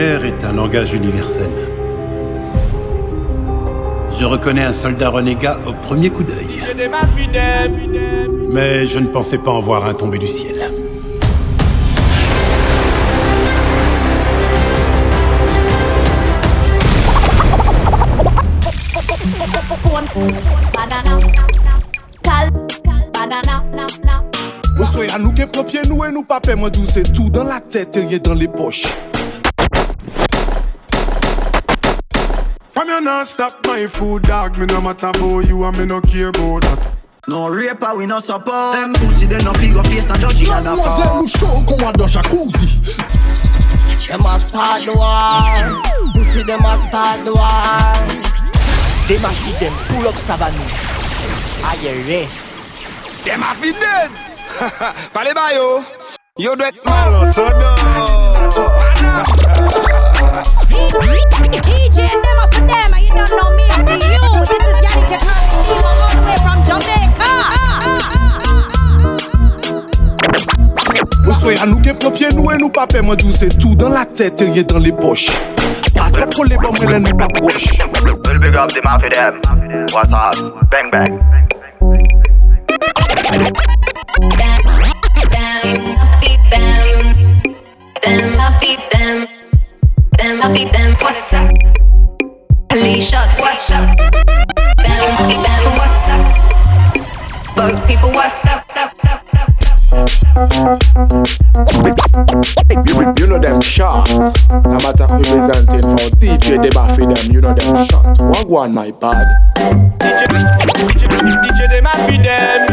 guerre est un langage universel. Je reconnais un soldat renégat au premier coup d'œil. Mais je ne pensais pas en voir un tomber du ciel. Soy à nous qui propre nous et nous pas moi d'où c'est tout dans la tête et rien dans les poches. From you not stop my food dog, me no matter about you and me no care about that. No raper, we no support. Them pussy, they no figure face, na judging at the Mademoiselle show qu'on va dans jacuzzi Them a start the war. Pussy, them a start the war. Them a feed them, pull up Savannah. Are you ready? Them a feed them. Parlez bas yo Yo doit être malade DJ them up don't know me for you This is Yannick Kakari all the way from Jamaica Ou soy à nous qui propre nous et nous pas moi d'où c'est tout dans la tête et rien dans les poches Pas trop pour les bombes, mais nous pas proche Well big up the mafia them What's up? Bang bang Them, feed them. Them, I feed them. Them, I feed them. What's up? Police shots, what's up? Them, them. What's up? Both people, what's up? Up, up, up, You, you know them shot. No matter who presenting for DJ, they baffy them. You know them shot. One one, my bad. DJ, DJ, DJ, they baffy them.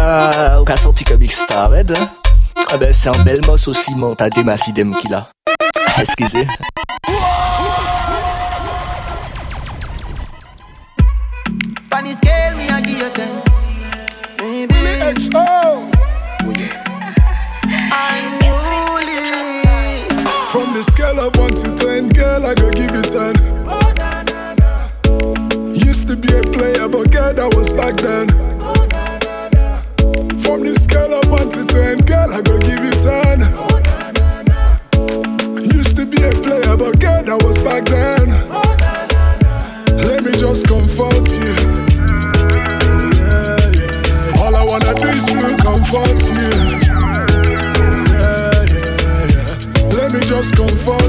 Euh, Ou qu'a senti comme X-Star, hein Ah ben c'est un bel moss aussi, mon t'as des ma fidèle qu'il a Excusez. Funny scale, me a give you ten Baby XO I'm From the scale of 1 to 10, girl, I go give you 10. Used to be a player, but girl, that was back then. From scale of 1 to 10, girl, I go give you 10. Used to be a player, but girl, that was back then. Let me just comfort you. All I wanna do is to comfort you. Let me just comfort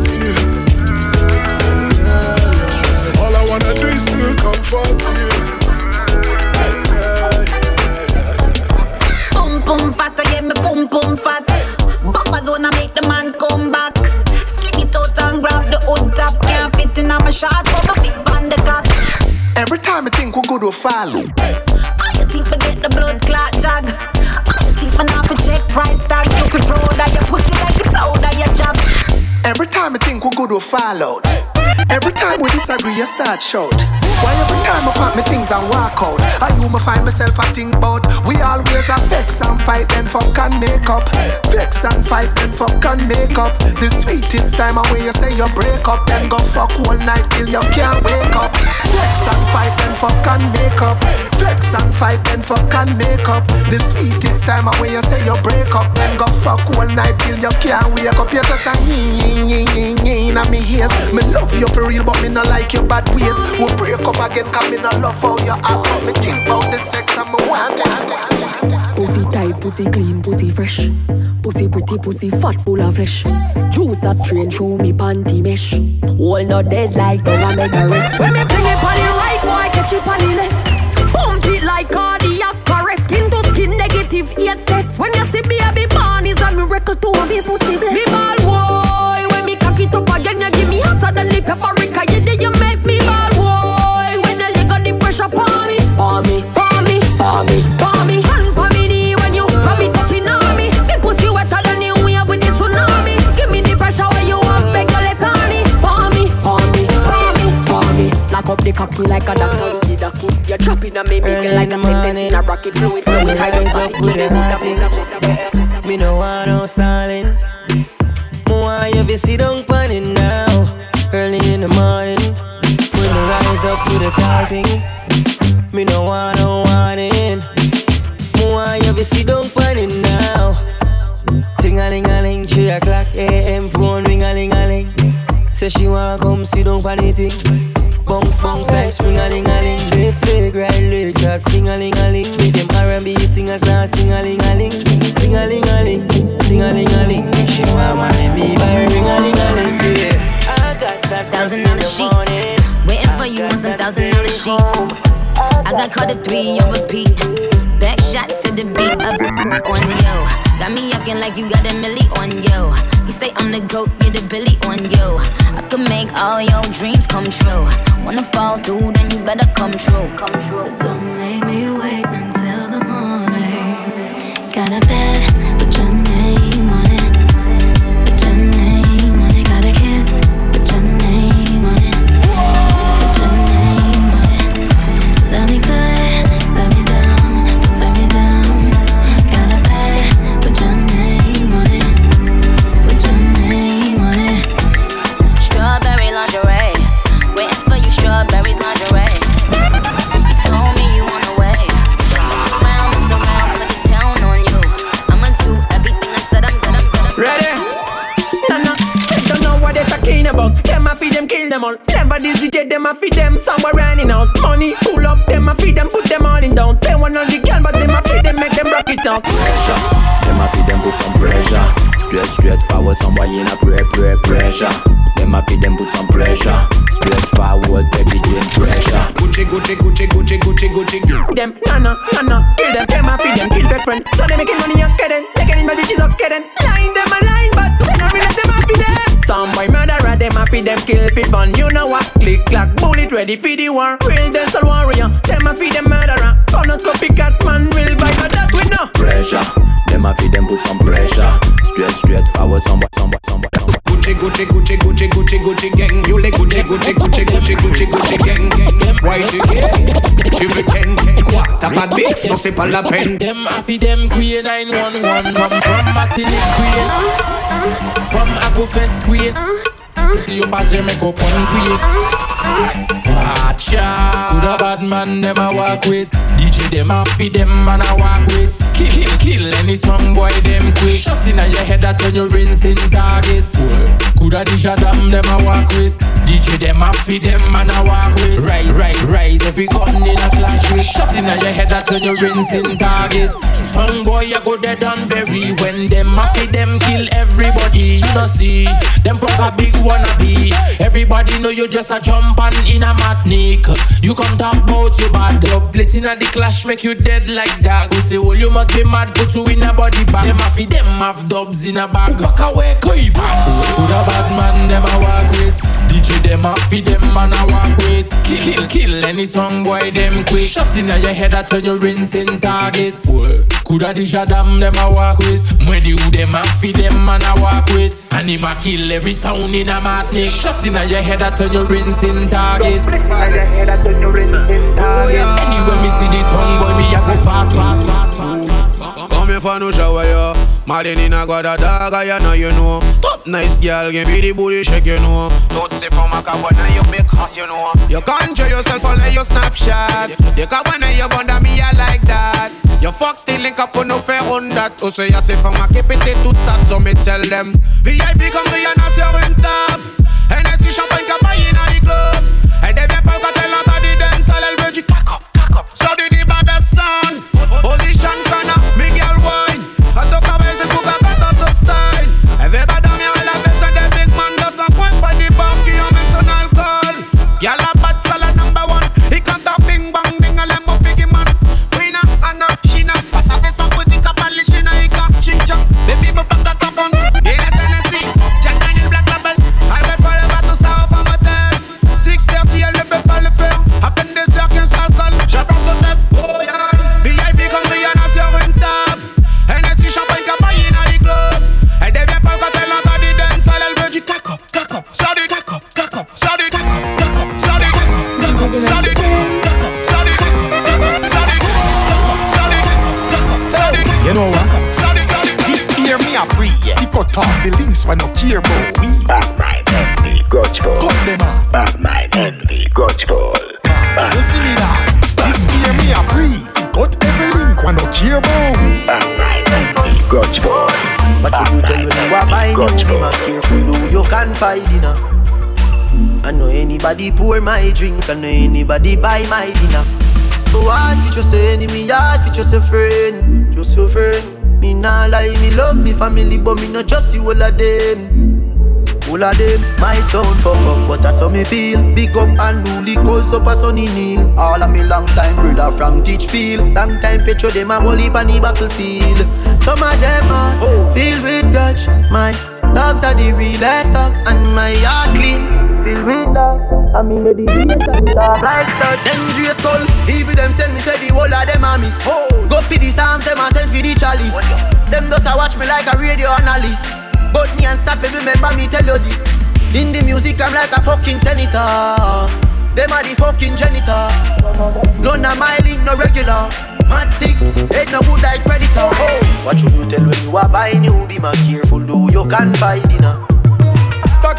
Every time we disagree, you start shout. Why every time I pack me things and walk out? I you me find myself a think about. We always a vex and fight and fuck and make up. Vex and fight and fuck and make up. The sweetest time when you say you break up, then go fuck all night till you can't wake up. Vex and fight and fuck and make up. Vex and fight and fuck and make up. The sweetest time when you say you break up, then go fuck all night till you can't wake up. You just a ying ying ying ying me ears. Me love you for real, but me not like your bad ways. We'll break up again, cause me not love how you act. But me think about the sex and me want it. Pussy tight, pussy clean, pussy fresh. Pussy pretty, pussy fat, full of flesh. Juice a strange, show me panty mesh. All not dead like dog, I make a rest. When me bring it on the right, boy, catch it on the left. Pump it like cardiac arrest. Skin to skin, negative AIDS test. When you see baby born, is a miracle to me pussy bless. Me ball, boy, when me cock it up again, you give me hotter than the paprika. Up the cocky like a doctor with the ducky. You're dropping on me, make it like a sentence in a rocket. Fluid hydrostatic. Give me Buddha, Buddha, Buddha. Me no want no stalling. Me want you to sit down it now. Early in the morning, when the rise up to the tall thing. Me no want no warning. More you be sit down pan it now. Ting a ling a ling, three o'clock a.m. Phone Say she wanna come sit down pan it thing. Bounce bounce like spring a ling a ling. They fake right leg shot, fling a ling a ling. With them R&B singers now sing a ling a ling, sing a ling a ling, sing a ling a ling. She want marry me by ring a ling a ling. Yeah, I got that thousand dollar sheets. Waiting for you on some thousand dollar sheets. I got caught at three on repeat. Back shots to the beat up on yo. Got me acting like you got a milli on yo. You say I'm the goat, you're the Billy on yo. I could make all your dreams come true. Wanna fall through, then you better come true. Come true. Don't make me Them, no, no, kill them, them a feed them, kill their friend. So they making money, okay then. Taking in my bitches, okay then. Line them a line, but they don't realize them feed them. Some boy murderer, them feed them, kill fun. You know what? Click, clack, bullet ready for the war. Real dental warrior, them a feed them murderer. Gonna copycat man, will buy, but that we know. Pressure. Them a feed them put some pressure. Straight, straight forward, somewhat, somewhat, somewhat, somewhat. Gucci, Gucci, Gucci, Gucci, Gucci, Gucci gang. You like Gucci, Gucci, Gucci, Gucci, Gucci, Gucci gang. Right again. Tu veux ken Quoi T'as pas de beef Non c'est pas la peine. Them happy them Queen 911 Come from Martinique Queen. From Aquafest Queen uh-huh. See you pass your makeup on Queen Watcha Good a bad man a walk with. DJ them happy them man a walk with. Kill, kill, any some boy them quick. Shot inna your head that when you rinsing targets. Could a DJ them them a walk with. DJ them happy them man a walk with. Rise, rise, rise every gun in a slash with. Shot inna your head that when you rinsing targets. Some boy you go dead and bury When them happy them kill everybody You know see. Them fuck a big wannabe. Everybody know you just a jump and in a matnik You come talk about you bad blitz inna the clash make you dead like that. Go say well you must be mad put you in a body bag. Them happy them have dubs in a bag. Back away back Good a bad man a walk with DJ them happy them man a walk with. Kill, kill, kill any song boy them quick. Shot inna your head that when you rinsing targets Coulda the Shadam them a walk with. When you them happy them man a walk with. And him a kill every sound in a matnik Shot inna your head that when you rinsing targets Anyway me see this song boy me a go back, back, back, back Come here for no shower, yo. Martin in a guada dog, you know, you know. Top nice girl, give me the booty shake, you know. Don't say a cowboy, now you big ass, you know. You can't show yourself on your snapshot. You and you bunda me, I like that. Your fuck still link up on no fair on that. Oh, also, you say from a keep it tout start, so me tell them. VIP comme Rihanna sur une table. NSV champagne qu'a You know what? This year me a pre He cut off the links when no care about we Back my envy, grudge ball. Cut them off Back my envy, grudge ball. Ah, you see me now? This year cheer boom. Grudge boy. But you tell when you are buying you be more careful who you can find in I know anybody pour my drink, I know anybody buy my dinner. So hard for just a enemy, hard for just a friend, your friend. Me nah lie, me love me family, but me not just you all of them. All of them, my town fuck up, but that's how me feel. Big up and newly cause up a sunny kneel. All of me long time brother from Teachfield. Long time petro them a whole heap on the battlefield. Some of them are oh. filled with grudge. My dogs are the realest dogs, and my heart clean, filled with love. I mean the meditation like that. Dangerous skull Even them send me say the whole of them a miss. Oh. Go for the psalms, them a send for the chalice. Oh, them just a watch me like a radio analyst. But me unstoppable, remember me tell you this. In the music I'm like a fucking senator. Them are the fucking janitor. None of my link no regular. Mad sick, head no good like predator. Oh. What should you tell when you are buying you Be more careful, do you can buy dinner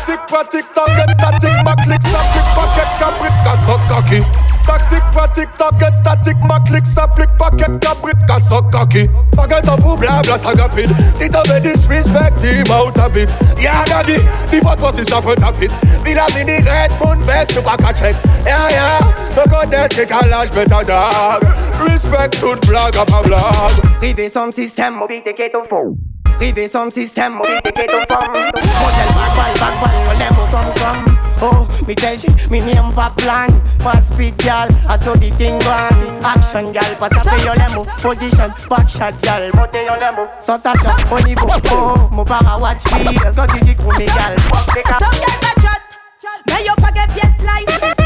Tactic, pratic, target, static, ma click, s'applique, paquet, cabrit, casse cocky. Tactic, pratic, target, static, ma click, s'applique, paquet, cabrit, casse cocky. Forget a pour blabla, ça rapide. Si t'avais disrespect, dis out a bit. Yeah, daddy, the vote was is up with a bit. Be la mini red moon vex, you back a check. Yeah, yeah, the god del kick a large better dog. Respect tout blog up a blog. Rivé son système, mobilité qui est au fond. Rivé son système, mobilité qui est au fond. Modèle backball, backball, on l'aime au comme comme. Oh, me tell you, me name for plan For speed, gal, I saw the thing gone. Action, gal, pass up your lemo. Position, back shot, gal, monte your lemo. So ça fait, au niveau, oh Mon para watch me, let's go to the crew, me gal Fuck the cap Don't get the chat Mais yo pas get pièce light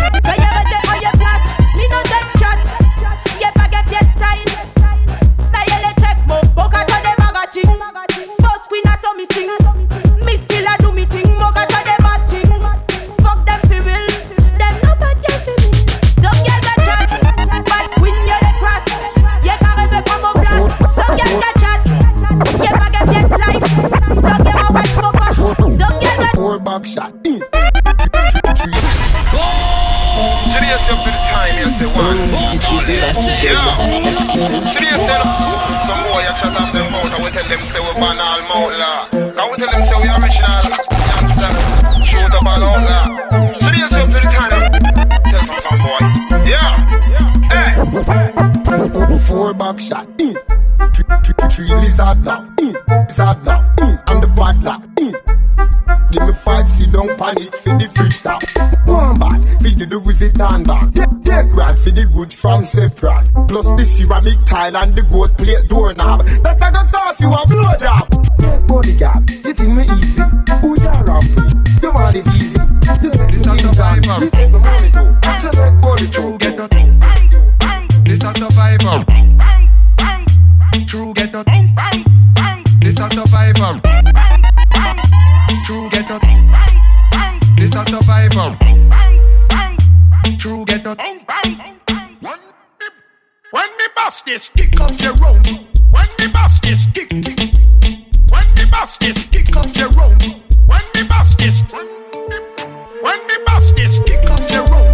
Four back shot. Eh. Three, three, three lizard now, Eh. Lizard lock. Eh. And the bad lock. Eh. Give me five, sit down, panic for the freestyle. Go on back, feed the with it and back. Take, take grand for the good from separate. Plus the ceramic tile and the gold plate doorknob. That I got toss you a blow job. Take bodyguard, you think me easy? Who you are me? You want it easy? This a survivor. You take my money too. Just like body too. Get the thing. When me bust this, kick up Jerome. When me bust this, kick, kick. When me bust this, kick up Jerome. When me bust this, when me bust this, kick up Jerome.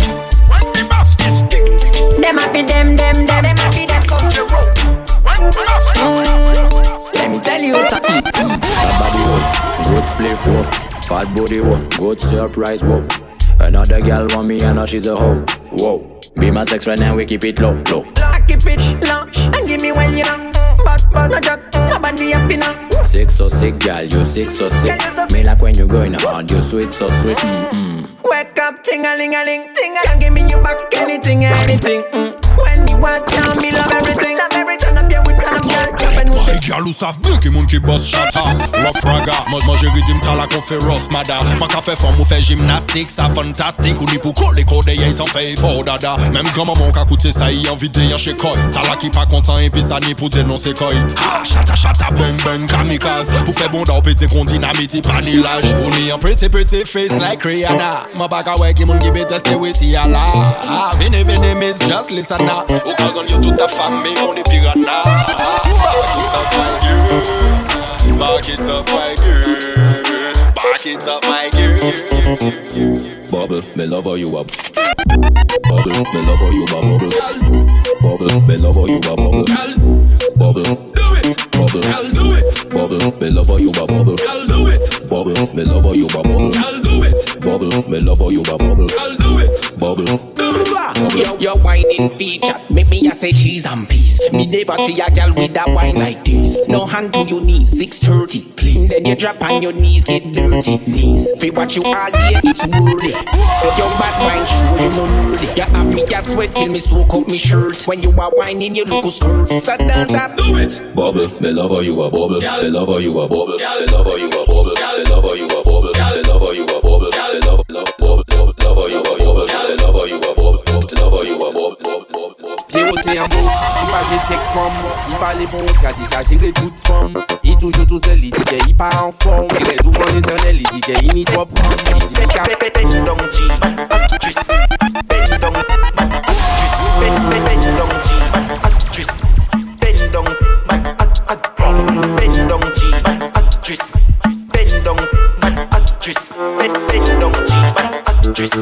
When me bust this, kick, kick. Them happy, them, them, them, them happy, them. Kick up Jerome. When me bust this. Let me tell you something. Bad body wo, good play for. Fat body wo, good surprise wo. Another girl want me and now she's a hoe. Whoa. Be my sex friend and we keep it low, low. Lock it, bitch, low, and give me when you know. But, but, no joke, nobody happy now. Sick so sick, girl, you sick so sick. Me like when you going hard, you sweet so sweet. Mm-mm. Wake up, ting a ling a ling. Can't give me you back anything, anything. Mm. When you watch out, me love everything. Gyal ou saf blan ki moun ki bos chata Rough raga, moj manje ridim tala kon fe ross mada Man ka fe fon ou fe jimnastik, sa fantastik Ou ni pou kode kode ye san fe ifo dada Mem graman moun ka koute sa yi anvide yon che koy Tala ki pa kontan epi sa ni pou denonse koy Ha, chata chata beng beng kamikaz Pou fe bonda ou pete kon dinamiti panilaj Ou ni an pretty pretty face like Rihanna Ma baka we ki moun ki bete ste we si ala Ha, vene vene miss just listen na Ou kagan yo touta fami, on e piranha Ha, ou ba we koutan my girl. Back it up, my girl. Back it up, my girl. Bubble, me love how you a Bubble, me love how you a bubble Bubble, me love how you a bubble Bubble, do it Bubble, do it Bubble, me love how you a bubble do it Bubble, me love how you a bubble do it Bubble, me love how you a bubble I'll do it Bubble Yo, your whining features make me a say cheese and peace. Me never see a girl with a wine like this. No hand to your knees, 630, please. Then you drop on your knees, get dirty, knees. Fi watch you all day, it's worthy. Your bad wine show you no nerdy. You have me a sweat till me soak up me shirt. When you are whining, you look skirt. So dance up, do it. Bubble, me love how you a bubble. Me love how you a bubble. Me love how you a bubble. Me love how you a bubble. Me love how you a bubble. Pierrot c'est un beau, il va j'ai check from Il parle bon, car il cache les coups de forme Il toujours tout seul, il dit qu'il part en forme Il est devant l'éternel, il dit qu'il n'y trop prendre Il dit qu'il a Bend down G, actress. Bend down, actress. Bend, bend, bend down G, actress. Bend down, act, act. Bend actress. Bend, bend down G, actress.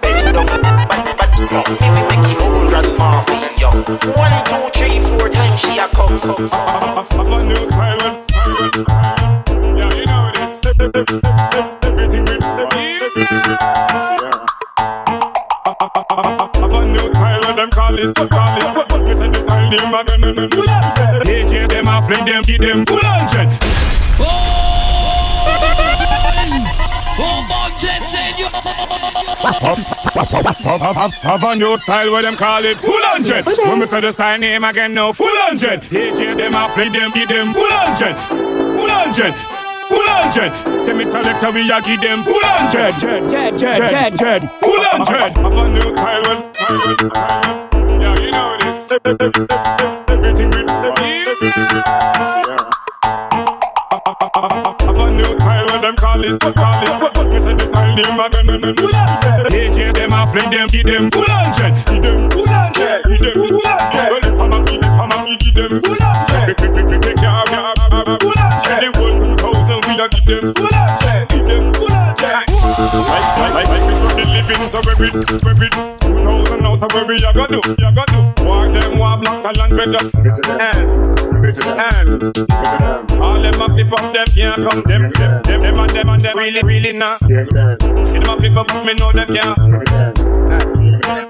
Bend down, me we make it whole grandma feel young. One, two, three, four times she a come, come, come. Yeah, you know this. Everything we everything. Yeah. Have a new style, what them call it, call it. Me say the style name again. Full hundred. DJ them a fling them, give them full hundred. Have a new style where them call it full hundred. When me say the style name again, no full hundred. DJ them a fling them, give them full hundred. Full hundred. Full hundred. Say Mr. Lexa, we a give them full hundred. Jed, Jed, Jed, Jed. Full hundred. Have a new style yeah, you know this. Everything we everything. Yeah. Them call it, call it. Me say the style name again. Full hundred. DJ them a fling them, give them full hundred. Give them full hundred. Give them full hundred. Well, them full hundred. Give them full hundred. Like, like, like, like we spend the living so we with, we two thousand now so where we a go do, a go do. Walk them, walk black talent, we just spit to them. Eh. Spit eh. to them. All them a flip up, them can't come. Them, them, them, them and them and them really, really not. See them a flip up, me know them can't.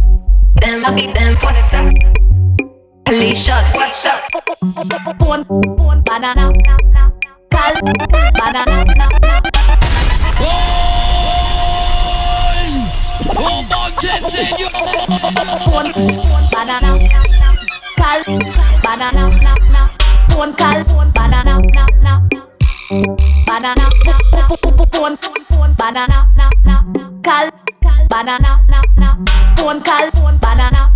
Them, I feed them. What's up? Police shots, what's up? Phone, phone, banana, cal, banana. Phone, banana, cal, banana, banana, phone, cal, banana, banana, phone, banana, cal, banana, phone, cal, banana,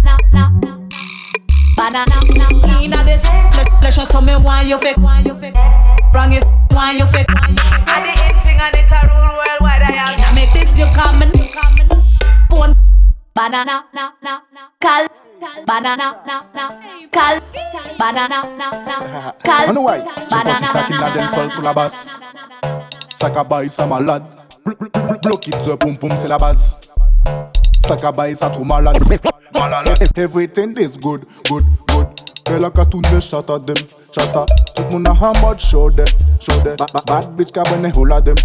banana. Inna this pleasure, so me want you fake, want you fake, wrong if want you fake. And the end thing and it's a rule worldwide. I am. Inna make this you coming, phone, banana, na na na, cal. Banana, na na, cal, banana, na na, cal, I know why. Je banana, pense qu'il a dem sol sous la basse. Ça baille, ça malade. Block it, the boom boom, c'est la base. Ça baille, ça trop malade. Malade. Everything is good, good, good. Elle a qu'à tourner, shut at them, shut at. Tout le monde a un mode show them, show them. Ba- ba- Bad bitch, cabane, hola them.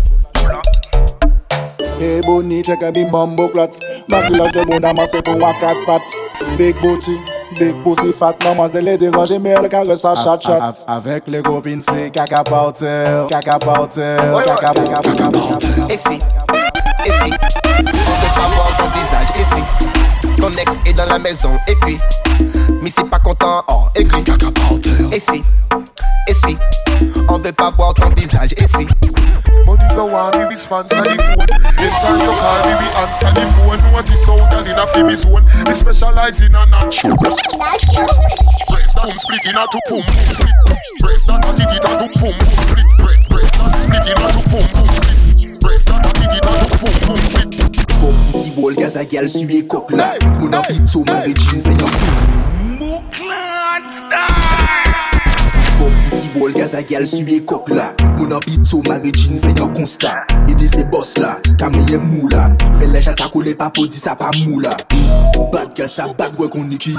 Hey Bonnie, check a bim bumbo clot Back love de moun amassé pour un quatre pattes Big booty, big pussy fat Mademoiselle est dérangée mais elle caresse sa chat chat Avec les copines c'est caca powder Caca powder, caca caca caca powder Effie, effie, on veut pas voir ton visage, Ton ex est dans la maison, et puis, mais c'est pas content, oh, écrit. Effie, effie, on veut pas voir ton visage, effie. Body you want me, we sponsor the phone. Me, we answer the phone. Notice how girl in a. We specialize in a natural. Breast that split in a pum pum split. Titty that pum pum pum split. In a two pum split. Breast that a titty pum split. Paul Gaza gal suye kok la Moun an pito mare jin fe yon kou wol Gaz a gyal suye kok la. Moun an bito marijin fe yon konsta. Ede se bos la, kameye mou la Melej jata kole pa podi sa pa mou la Bad gyal sa bad we kon niki.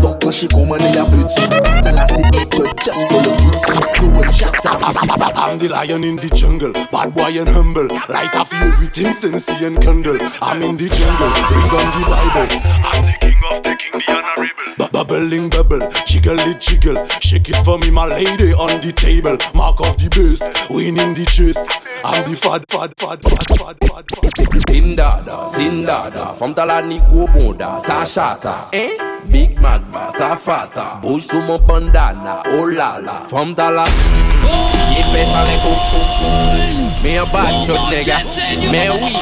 Fok panche koman e ya beti. Tala se etre just call of duty Go and I'm the lion in the jungle. Bad boy and humble. Light of everything, sensi and candle. I'm in the jungle, Bring on the bible. I'm the king of the king, the honorable. Bu- Bubbling bubble, jiggle it jiggle. Shake it for me, my lady on the table. Mark of the best, winning the chest. I'm the fad, fad, fad, fad, fad, fad. Sindada, Sindada, femme t'as la nico bonda, ça chata, hein? Big Magma, ça fata, bouge sous mon bandana, oh la la, femme t'as la. Il fait ça les coups, mais un bad shot, nigga, mais oui,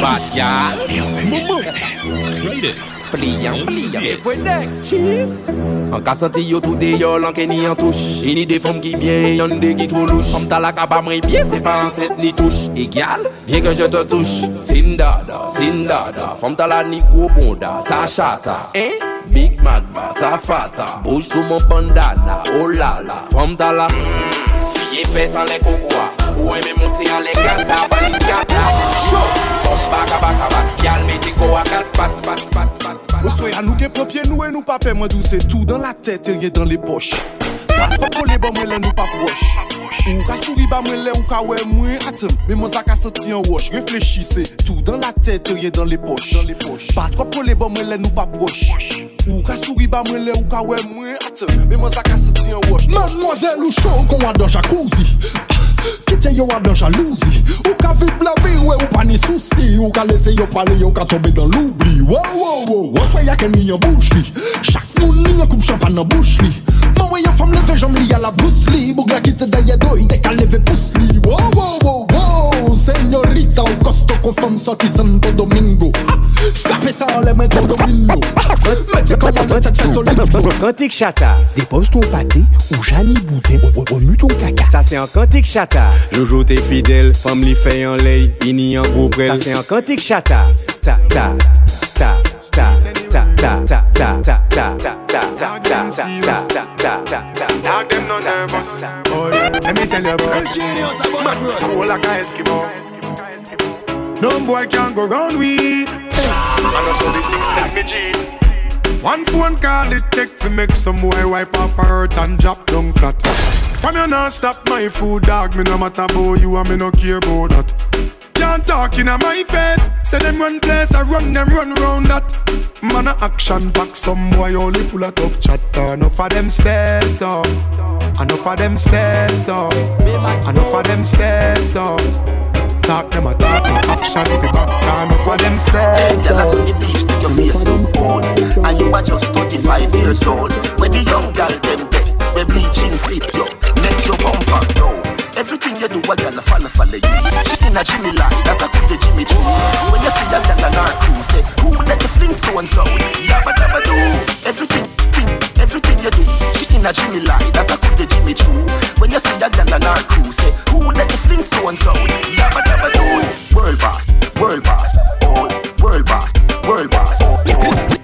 bad ya. pliant, pliant. Et fouenek, cheese. En cassante yo tout de yo, l'enquête ni en touche. Et ni des femmes qui bien, y'en des qui trop louche. Comme t'as la cabamri eh bien, c'est pas un set ni touche. Égal, viens que je te touche. Sindada, Sindada. Femme t'as la ni nico bonda, sa chata. Hein? Big Magma, sa fata. Bouge sous mon bandana, oh la la. Femme t'as la. Suye fesse en les cocoa. Ou aimé monter en les gata, balis gata. Show! Femme baka baka baka. Yal me dit go a pat pat pat pat pat. Osoy a nou gen propye nou e nou pa pe Mwen dou se tou dan la tete, rien dan le poche Pa kole ba bon, mwen lè nou pa proche. Ou ka souri ba mwen lè ou ka wè mwen atem Mè mwen zaka senti an wosh Reflechise, tout dan la tèt, rien dan le poche Pa trop kole ba bon, mwen lè nou pa proche. Ou ka souri ba mwen lè ou ka wè mwen atem Mè mwen zaka senti an wosh Mademoiselle ou chon kon wadon jacuzzi. kite yo an dan jalouzi Ou ka viv la vi we ou pa ni souci. Ou ka lese yo pale yo ka tobe dan loubli. Wow wow wow, oswe ya ken ni yon bouch li. Chak moun li yon koup champan nan bouch li. Mwen we yon fam leve jom li a la bous li. Boug la kite daye do ite ka leve pous li. Wow wow wow wow. senyorita ou kosto kon fam soti santo domingo. Skape sa an le men kon domino Meti kon an le tek fe solido Kantik chata. Depose ton pate ou jani bouten ou remu ton kaka Sa se an kantik chata. Joujou te fidel, fam li fe yon ley, ini yon gwo prel Sa se an kantik chata. Ta ta ta ta ta ta ta ta ta ta ta ta ta ta ta ta. Dog them no nervous. Oh yeah, let me tell you about it. Cool like a Eskimo. No boy can go round we. I know so the things like me G. One phone call it take to make some boy wipe up her hurt and drop down flat. From you not stop my food, dog. Me no matter about you and me no care about that. Can't talk in my face. Say them run place, I run them run round that. Man a action back, some boy only full of tough chatter. Enough of them stairs up, enough of them stairs up, enough of them stairs up. Talk them a talk, no action fi back down. Enough of them stairs tell us up. on the beach, take your face up phone. And you are just 25 years old. When the young girl them dead, we bleaching fit you, your bumper down. Everything you do, a girl follow follow you. She in a Jimmy line, that a could the Jimmy Choo. When you see a girl on her crew, say who let the so and so? Dabba do. Everything, thing, everything you do. She in a Jimmy line, that a could the Jimmy Choo. When you see a girl on her crew, say who let the so and so? Dabba do. World boss, world boss, oh, world boss, world boss, oh, oh.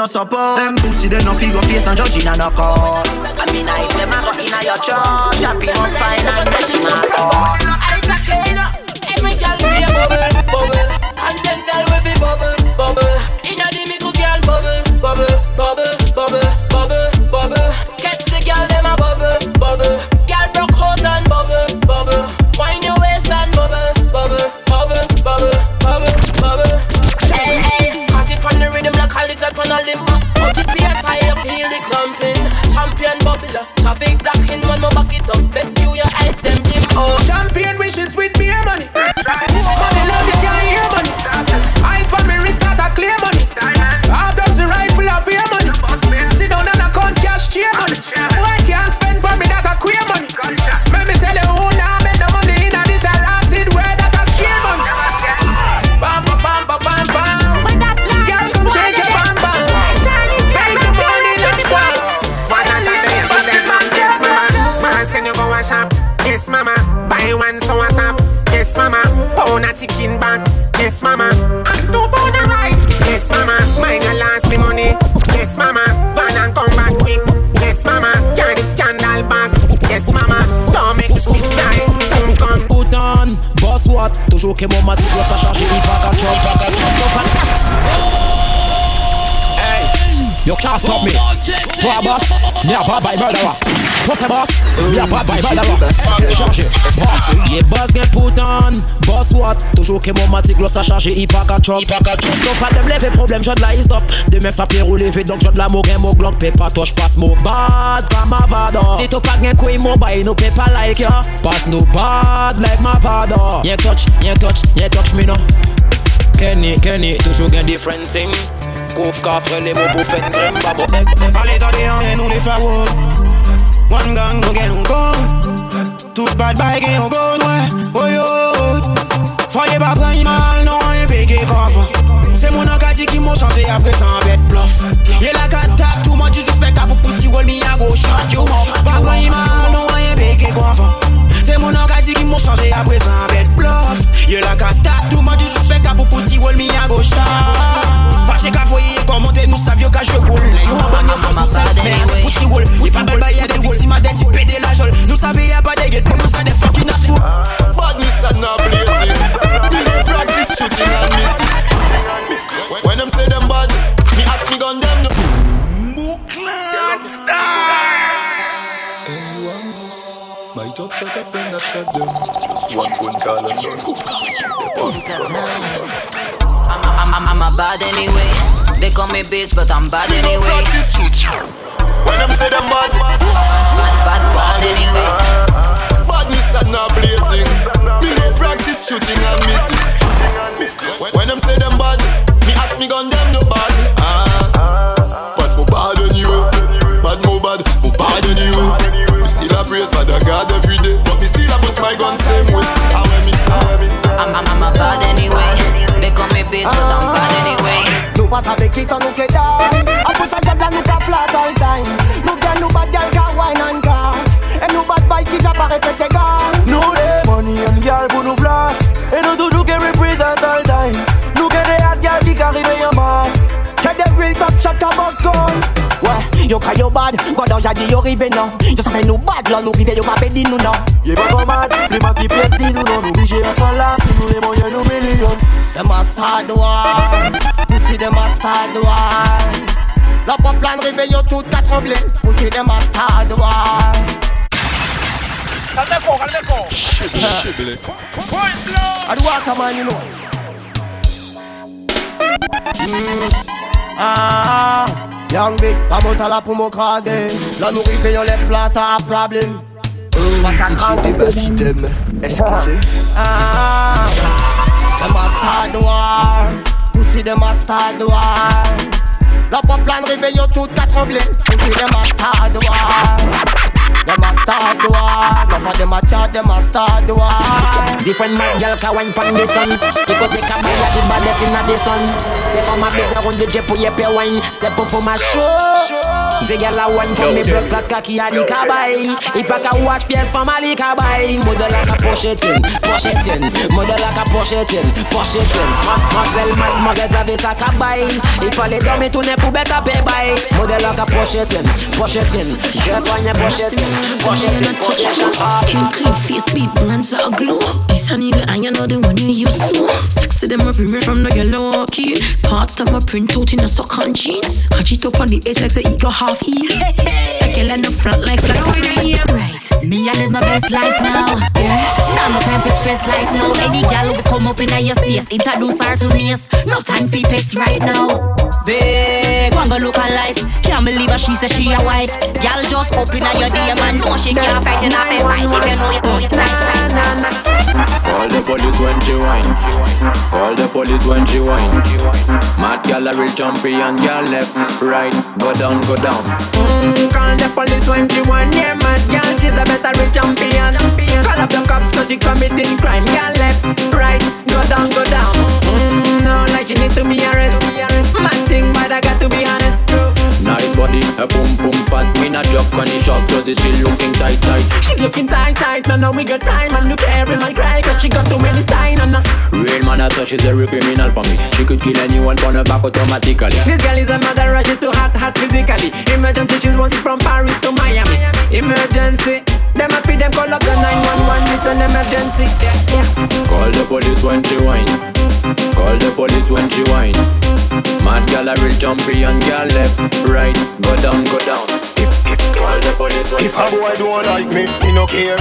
No support. Them pussy they no figure face no judge inna no court. I mean if them a go inna your church. Him up fine and out Put it fierce, I feel the clumping. Champion bubbler, traffic blocking. When my back it up, best you your eyes, them dim. Oh, champion wishes with beer money. Que mon matricule ça charge, il pas qu'à chop, pas qu'à You can't stop me. Boss, me a bad by murderer. Toi c'est boss, me a bad by murderer. Chargé, boss. Yeah, boss get put on. Boss what? Toujours que mon matic l'os a chargé, il pas qu'à chop. Donc pas de lever problème, j'ai de la stop. Demain ça peut rouler vite, donc j'ai de la moque, mon glock, paie pas touche, passe mon bad, pas ma vada. Si tu pas gain quoi, mon bail, nous paie pas like ya. Passe nous bad like ma vada. Y'a touch, y'a touch, y'a touch me no. Kenny, Kenny, toujours gain different thing. Kouf ka frele mo pou fet krem babo Ale tade an men nou le fawol One gang nou gen nou gon Tout bad bay gen yon gon wè Oyo Foye pa pran imal nou an yon peke kofa Se moun an kati ki mou chanje apre san bet bluff. Ye la katak tou moun di suspect apou pussy wol mi a go shot you off. Pa pran imal nou an yon peke kofa Se moun an kati ki mou chanje apre san bet bluff. Ye la katak tou moun di suspect apou pussy wol mi a go shot. Pache ka foye komante nou savyo ka jwe bad anyway. They call me bitch, but I'm bad anyway. When them say them bad, bad, bad, bad, bad anyway. Badness and not blating. Me no practice shooting and missing. When them say them bad, me ask me gun them no bad. Ah, pass mo bad anyway. Bad mo bad, mo bad anyway. We still a praise for the God every day, but me still a bust my gun same way. How when me say I'm, I'm, I'm a bad anyway. They call me bitch, but I'm bad anyway. Nou pas avec qui quand nous que die En plus ça j'aime nous ka flat all time. Nous gagne nous bad gal ka wine and car Et nous bad boy qui j'apparaît fait tes gars Nous les money and gal pour nous flash. Et nous toujours qui represent all time. Nous que des hot gal qui arrivent en masse Que des real top shot ka boss gun Ouais, yo ka yo bad, go down jadi yo rive non Yo sape nou bad là, nou rive yo pa pedi nou non Ye pa kon mad, li ma ki ples di nou non Nou bije a son la, le moyen nou million. Dem a start war, pussy dem a start war. La pop plan yo tout ka tremble Pussy dem a start war. Caldeco, caldeco Shibile I do walk a man you know. Mm. Ah, young big, pas mon talent pour m'écraser Là nous rive yo les places à problème DJ débat fidem, est-ce que c'est? Ah, dem a start war Pussy dem a start war La pop plan yo tout ka tremble Pussy dem a start war Dem a start war Love of dem a chat, dem a start war Different mad girl ka wine pon the sun. Out the cabin like the baddest inna the sun. C'est for ma bise round the jet pour y pe wine. C'est pour pour ma show The girl a wine for me blood clot kaki a di kabay I pa ka watch pièce for ma li kabay Model like a pochetin, pochetin Model like a pochetin, pochetin Mademoiselle, mademoiselle savait sa kabay Il fallait dormir tourner pour bête à pay bay Model like a pochetin, pochetin Just wine pochetin, pochetin, pochetin Skin ah. clean, face beat, brands are glow. This honey the iron know the one you use so. Sexy them up me from the yellow key. Parts that got print out in a sock and jeans. Catch it up on the edge like say it got half ear. I kill in the front like flat Right, me I live my best life now. Yeah, now no time for stress life now. Any gal will come up in your space, introduce her to me. No time for pets right now. Big one go look her life. Can't believe her, she said she a wife. Gal just open up your DM and know she can't fight in a fair fight if you know you know it. Call the police when she whine. Call the police when she whine. Mad gal a real champion, gal left, right, go down, go down. Mm, call the police when she want Yeah, mad girl, she's a better real champion Call up the cops cause she committing crime Girl left, right, go down, go down mm, No, like she need to be arrested Mad thing, but I got to be honest Nice body, a boom boom fat. Me not jock on the short cause she looking tight tight. She's looking tight, tight, no, no, we got time And look every man cry cause she got too many style and uh, Real man, I thought she's a real criminal for me. She could kill anyone, on her back automatically. This girl is a murderer, she's too hot, hot physically Emergency, she's wanted from Paris to Miami Emergency Them a feed them call up the 911 It's an emergency yeah, yeah. Call the police when she whine. Call the police when she whine. Mad gal a real champion, gal left, right, go down, go down. Call the police when If a boy don't like me, me no care.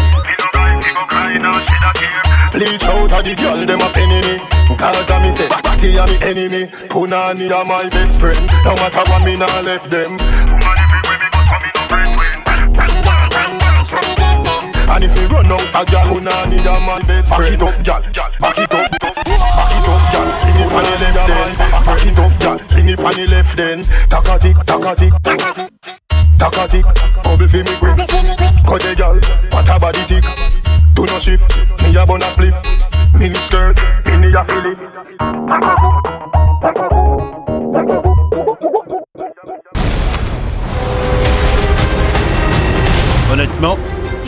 Bleach out of the girl, them a penny me Cause a me say, Batty a me enemy Punani a my best friend No matter what me nah left them And if you run out a gal, Punani a my best friend? Back it up, gal, back it up. Back it up, gal, fling it on the left then. Back it up, gal, fling it on the left then. Takatik, takatik, takatik Bubble fi me quick Cut the gal, what a body tick. Do no shift, me a bun a spliff. Mini skirt, mini a filly Honnêtement,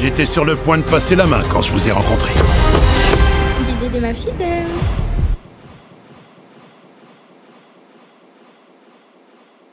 j'étais sur le point de passer la main quand je vous ai rencontré. DJ de ma fidèle.